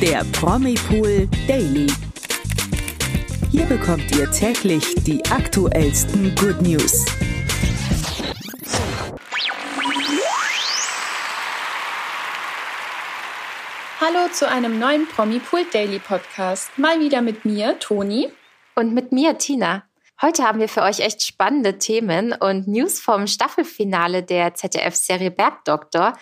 der Promipool Daily. Hier bekommt ihr täglich die aktuellsten Good News. Hallo zu einem neuen Promipool Daily Podcast. Mal wieder mit mir, Toni. Und mit mir, Tina. Heute haben wir für euch echt spannende Themen und News vom Staffelfinale der ZDF-Serie Bergdoktor.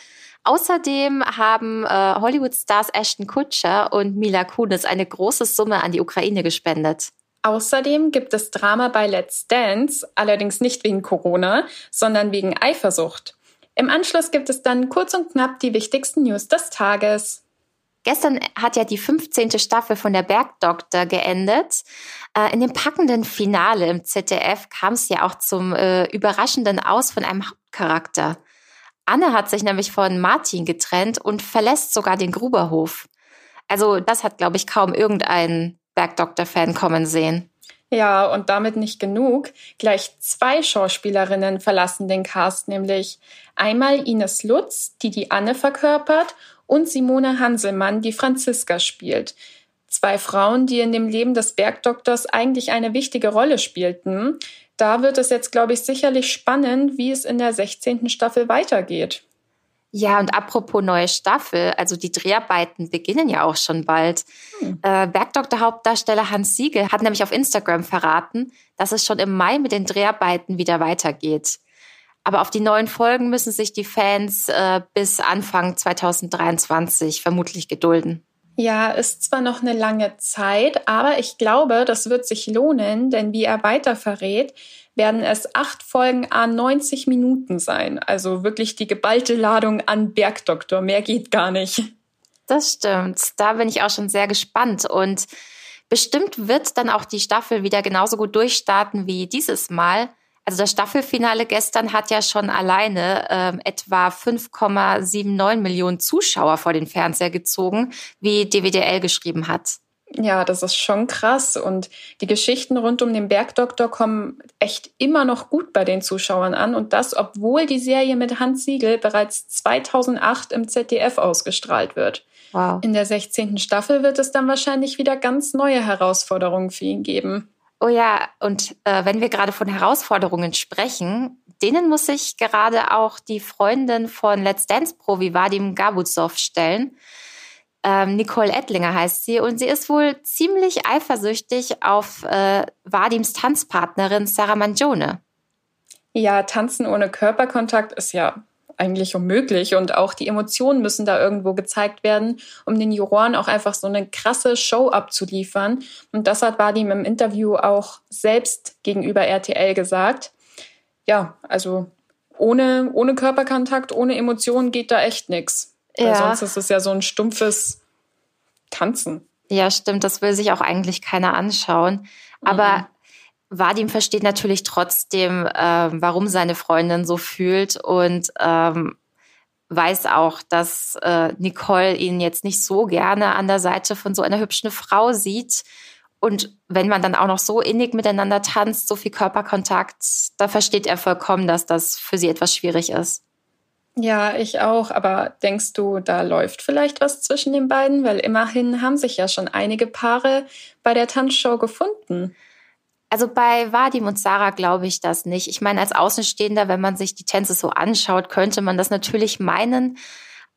Außerdem haben äh, Hollywood-Stars Ashton Kutcher und Mila Kunis eine große Summe an die Ukraine gespendet. Außerdem gibt es Drama bei Let's Dance, allerdings nicht wegen Corona, sondern wegen Eifersucht. Im Anschluss gibt es dann kurz und knapp die wichtigsten News des Tages. Gestern hat ja die 15. Staffel von der Bergdoktor geendet. Äh, in dem packenden Finale im ZDF kam es ja auch zum äh, überraschenden Aus von einem Hauptcharakter. Anne hat sich nämlich von Martin getrennt und verlässt sogar den Gruberhof. Also das hat, glaube ich, kaum irgendein Bergdoktor-Fan kommen sehen. Ja, und damit nicht genug. Gleich zwei Schauspielerinnen verlassen den Cast, nämlich einmal Ines Lutz, die die Anne verkörpert, und Simone Hanselmann, die Franziska spielt. Zwei Frauen, die in dem Leben des Bergdoktors eigentlich eine wichtige Rolle spielten. Da wird es jetzt, glaube ich, sicherlich spannend, wie es in der 16. Staffel weitergeht. Ja, und apropos neue Staffel, also die Dreharbeiten beginnen ja auch schon bald. Hm. Äh, Bergdoktor-Hauptdarsteller Hans Siegel hat nämlich auf Instagram verraten, dass es schon im Mai mit den Dreharbeiten wieder weitergeht. Aber auf die neuen Folgen müssen sich die Fans äh, bis Anfang 2023 vermutlich gedulden. Ja, ist zwar noch eine lange Zeit, aber ich glaube, das wird sich lohnen, denn wie er weiter verrät, werden es acht Folgen a 90 Minuten sein. Also wirklich die geballte Ladung an Bergdoktor. Mehr geht gar nicht. Das stimmt. Da bin ich auch schon sehr gespannt und bestimmt wird dann auch die Staffel wieder genauso gut durchstarten wie dieses Mal. Also das Staffelfinale gestern hat ja schon alleine ähm, etwa 5,79 Millionen Zuschauer vor den Fernseher gezogen, wie DWDL geschrieben hat. Ja, das ist schon krass. Und die Geschichten rund um den Bergdoktor kommen echt immer noch gut bei den Zuschauern an. Und das, obwohl die Serie mit Hans Siegel bereits 2008 im ZDF ausgestrahlt wird. Wow. In der 16. Staffel wird es dann wahrscheinlich wieder ganz neue Herausforderungen für ihn geben. Oh ja, und äh, wenn wir gerade von Herausforderungen sprechen, denen muss sich gerade auch die Freundin von Let's Dance Pro wie Vadim Gabutsov stellen. Ähm, Nicole Ettlinger heißt sie und sie ist wohl ziemlich eifersüchtig auf äh, Vadims Tanzpartnerin Sarah Mangione. Ja, tanzen ohne Körperkontakt ist ja eigentlich unmöglich und auch die Emotionen müssen da irgendwo gezeigt werden, um den Juroren auch einfach so eine krasse Show abzuliefern. Und das hat Vadim im Interview auch selbst gegenüber RTL gesagt. Ja, also ohne, ohne Körperkontakt, ohne Emotionen geht da echt nichts. Weil ja. sonst ist es ja so ein stumpfes Tanzen. Ja, stimmt. Das will sich auch eigentlich keiner anschauen. Aber mhm. Vadim versteht natürlich trotzdem, äh, warum seine Freundin so fühlt und ähm, weiß auch, dass äh, Nicole ihn jetzt nicht so gerne an der Seite von so einer hübschen Frau sieht. Und wenn man dann auch noch so innig miteinander tanzt, so viel Körperkontakt, da versteht er vollkommen, dass das für sie etwas schwierig ist. Ja, ich auch. Aber denkst du, da läuft vielleicht was zwischen den beiden? Weil immerhin haben sich ja schon einige Paare bei der Tanzshow gefunden. Also bei Vadim und Sarah glaube ich das nicht. Ich meine, als Außenstehender, wenn man sich die Tänze so anschaut, könnte man das natürlich meinen.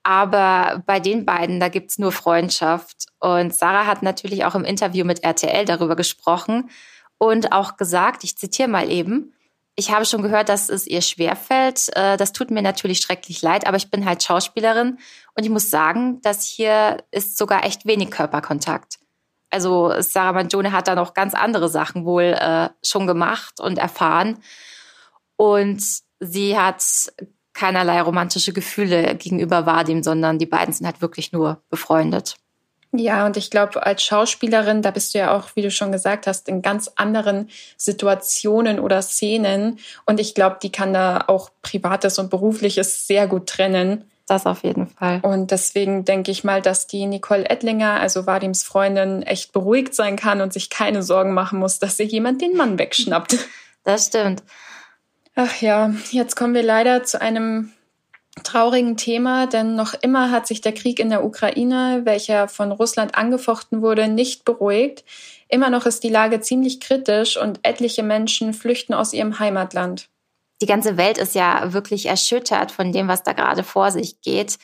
Aber bei den beiden, da gibt's nur Freundschaft. Und Sarah hat natürlich auch im Interview mit RTL darüber gesprochen und auch gesagt, ich zitiere mal eben, ich habe schon gehört, dass es ihr schwerfällt. Äh, das tut mir natürlich schrecklich leid, aber ich bin halt Schauspielerin und ich muss sagen, dass hier ist sogar echt wenig Körperkontakt. Also Sarah Mangione hat da noch ganz andere Sachen wohl äh, schon gemacht und erfahren. Und sie hat keinerlei romantische Gefühle gegenüber Vadim, sondern die beiden sind halt wirklich nur befreundet. Ja, und ich glaube, als Schauspielerin, da bist du ja auch, wie du schon gesagt hast, in ganz anderen Situationen oder Szenen. Und ich glaube, die kann da auch Privates und Berufliches sehr gut trennen. Das auf jeden Fall. Und deswegen denke ich mal, dass die Nicole Ettlinger, also Wadims Freundin, echt beruhigt sein kann und sich keine Sorgen machen muss, dass ihr jemand den Mann wegschnappt. Das stimmt. Ach ja, jetzt kommen wir leider zu einem traurigen Thema, denn noch immer hat sich der Krieg in der Ukraine, welcher von Russland angefochten wurde, nicht beruhigt. Immer noch ist die Lage ziemlich kritisch und etliche Menschen flüchten aus ihrem Heimatland. Die ganze Welt ist ja wirklich erschüttert von dem, was da gerade vor sich geht.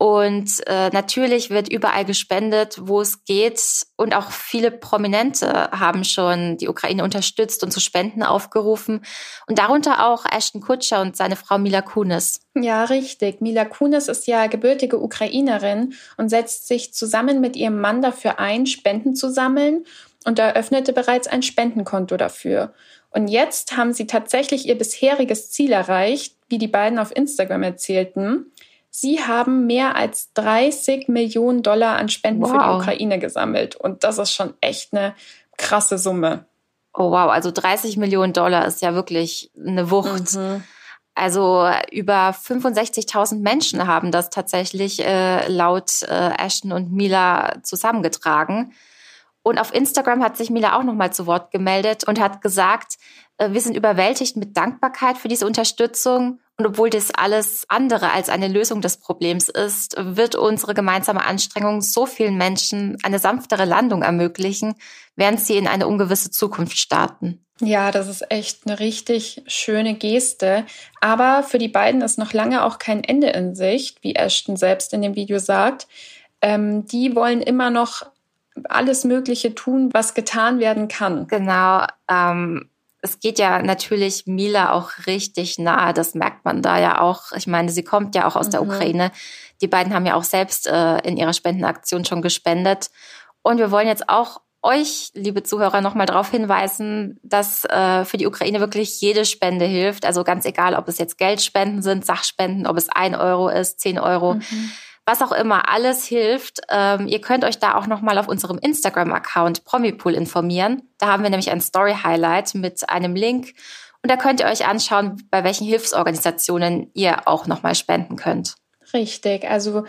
Und äh, natürlich wird überall gespendet, wo es geht. Und auch viele Prominente haben schon die Ukraine unterstützt und zu Spenden aufgerufen. Und darunter auch Ashton Kutscher und seine Frau Mila Kunis. Ja, richtig. Mila Kunis ist ja gebürtige Ukrainerin und setzt sich zusammen mit ihrem Mann dafür ein, Spenden zu sammeln und eröffnete bereits ein Spendenkonto dafür. Und jetzt haben sie tatsächlich ihr bisheriges Ziel erreicht, wie die beiden auf Instagram erzählten. Sie haben mehr als 30 Millionen Dollar an Spenden wow. für die Ukraine gesammelt. Und das ist schon echt eine krasse Summe. Oh wow, also 30 Millionen Dollar ist ja wirklich eine Wucht. Mhm. Also über 65.000 Menschen haben das tatsächlich äh, laut äh, Ashton und Mila zusammengetragen. Und auf Instagram hat sich Mila auch nochmal zu Wort gemeldet und hat gesagt, äh, wir sind überwältigt mit Dankbarkeit für diese Unterstützung. Und obwohl das alles andere als eine Lösung des Problems ist, wird unsere gemeinsame Anstrengung so vielen Menschen eine sanftere Landung ermöglichen, während sie in eine ungewisse Zukunft starten. Ja, das ist echt eine richtig schöne Geste. Aber für die beiden ist noch lange auch kein Ende in Sicht, wie Ashton selbst in dem Video sagt. Ähm, die wollen immer noch alles Mögliche tun, was getan werden kann. Genau. Ähm, es geht ja natürlich Mila auch richtig nahe. Das merkt man da ja auch. Ich meine, sie kommt ja auch aus mhm. der Ukraine. Die beiden haben ja auch selbst äh, in ihrer Spendenaktion schon gespendet. Und wir wollen jetzt auch euch, liebe Zuhörer, nochmal darauf hinweisen, dass äh, für die Ukraine wirklich jede Spende hilft. Also ganz egal, ob es jetzt Geldspenden sind, Sachspenden, ob es ein Euro ist, zehn Euro. Mhm was auch immer, alles hilft. Ähm, ihr könnt euch da auch nochmal auf unserem Instagram-Account Promipool informieren. Da haben wir nämlich ein Story-Highlight mit einem Link. Und da könnt ihr euch anschauen, bei welchen Hilfsorganisationen ihr auch nochmal spenden könnt. Richtig, also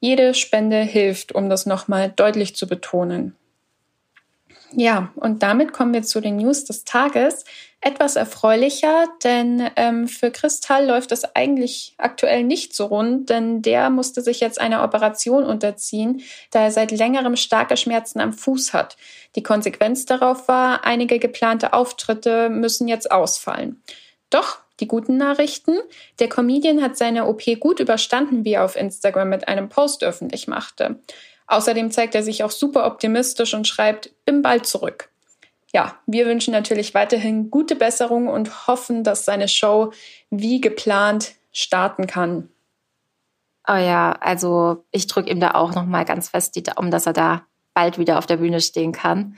jede Spende hilft, um das nochmal deutlich zu betonen. Ja, und damit kommen wir zu den News des Tages. Etwas erfreulicher, denn ähm, für Kristall läuft es eigentlich aktuell nicht so rund, denn der musste sich jetzt einer Operation unterziehen, da er seit längerem starke Schmerzen am Fuß hat. Die Konsequenz darauf war, einige geplante Auftritte müssen jetzt ausfallen. Doch die guten Nachrichten. Der Comedian hat seine OP gut überstanden, wie er auf Instagram mit einem Post öffentlich machte. Außerdem zeigt er sich auch super optimistisch und schreibt, bin bald zurück. Ja, wir wünschen natürlich weiterhin gute Besserung und hoffen, dass seine Show wie geplant starten kann. Oh ja, also ich drücke ihm da auch noch mal ganz fest die Daumen, dass er da bald wieder auf der Bühne stehen kann.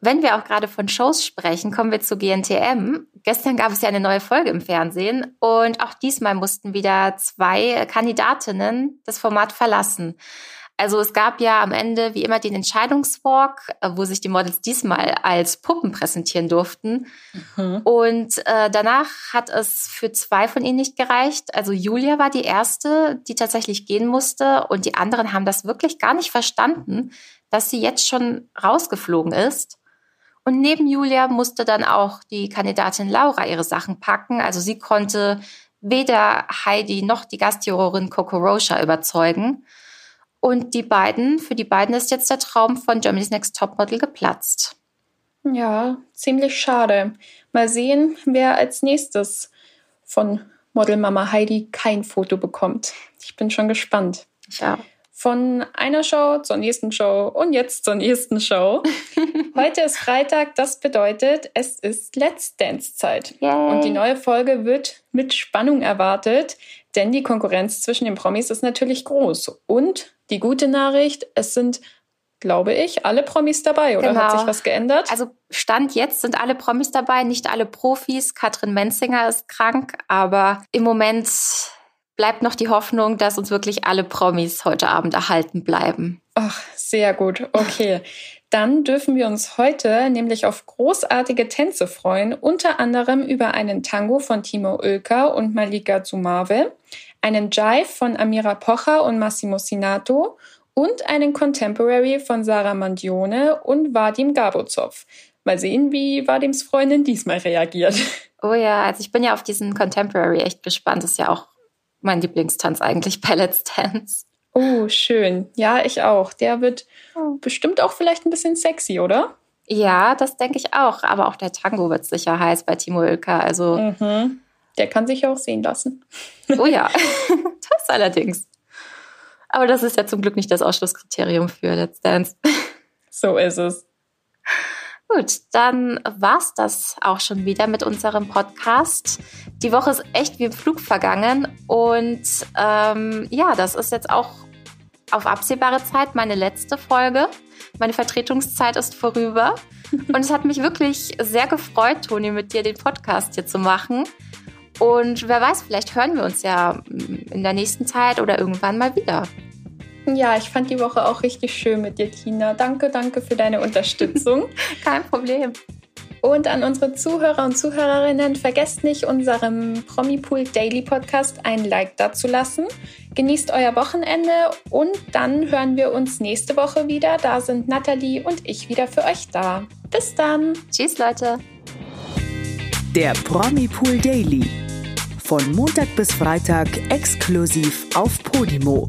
Wenn wir auch gerade von Shows sprechen, kommen wir zu GNTM. Gestern gab es ja eine neue Folge im Fernsehen und auch diesmal mussten wieder zwei Kandidatinnen das Format verlassen. Also es gab ja am Ende wie immer den Entscheidungswalk, äh, wo sich die Models diesmal als Puppen präsentieren durften. Mhm. Und äh, danach hat es für zwei von ihnen nicht gereicht. Also Julia war die erste, die tatsächlich gehen musste und die anderen haben das wirklich gar nicht verstanden, dass sie jetzt schon rausgeflogen ist. Und neben Julia musste dann auch die Kandidatin Laura ihre Sachen packen. Also sie konnte weder Heidi noch die Gastjurorin Coco Rocha überzeugen. Und die beiden, für die beiden ist jetzt der Traum von Germany's Next Topmodel geplatzt. Ja, ziemlich schade. Mal sehen, wer als nächstes von Modelmama Heidi kein Foto bekommt. Ich bin schon gespannt. Ja. Von einer Show zur nächsten Show und jetzt zur nächsten Show. Heute ist Freitag, das bedeutet, es ist Let's Dance Zeit. Yay. Und die neue Folge wird mit Spannung erwartet, denn die Konkurrenz zwischen den Promis ist natürlich groß. Und die gute Nachricht, es sind glaube ich, alle Promis dabei, oder genau. hat sich was geändert? Also Stand jetzt sind alle Promis dabei, nicht alle Profis. Katrin Menzinger ist krank, aber im Moment bleibt noch die Hoffnung, dass uns wirklich alle Promis heute Abend erhalten bleiben. Ach, sehr gut. Okay. Dann dürfen wir uns heute nämlich auf großartige Tänze freuen, unter anderem über einen Tango von Timo Oelker und Malika Zumave, einen Jive von Amira Pocher und Massimo Sinato und einen Contemporary von Sarah Mandione und Vadim Gabozov. Mal sehen, wie Vadims Freundin diesmal reagiert. Oh ja, also ich bin ja auf diesen Contemporary echt gespannt. Das ist ja auch mein Lieblingstanz eigentlich bei Let's Dance. Oh, schön. Ja, ich auch. Der wird oh. bestimmt auch vielleicht ein bisschen sexy, oder? Ja, das denke ich auch. Aber auch der Tango wird sicher heiß bei Timo Ilka. Also. Mhm. Der kann sich ja auch sehen lassen. Oh ja, das allerdings. Aber das ist ja zum Glück nicht das Ausschlusskriterium für Let's Dance. So ist es. Gut, dann war's das auch schon wieder mit unserem Podcast. Die Woche ist echt wie im Flug vergangen und ähm, ja, das ist jetzt auch auf absehbare Zeit meine letzte Folge. Meine Vertretungszeit ist vorüber und es hat mich wirklich sehr gefreut, Toni, mit dir den Podcast hier zu machen. Und wer weiß, vielleicht hören wir uns ja in der nächsten Zeit oder irgendwann mal wieder. Ja, ich fand die Woche auch richtig schön mit dir, Tina. Danke, danke für deine Unterstützung. Kein Problem. Und an unsere Zuhörer und Zuhörerinnen, vergesst nicht, unserem Promipool Daily Podcast ein Like dazulassen. Genießt euer Wochenende und dann hören wir uns nächste Woche wieder. Da sind Nathalie und ich wieder für euch da. Bis dann. Tschüss, Leute. Der Promipool Daily. Von Montag bis Freitag exklusiv auf Podimo.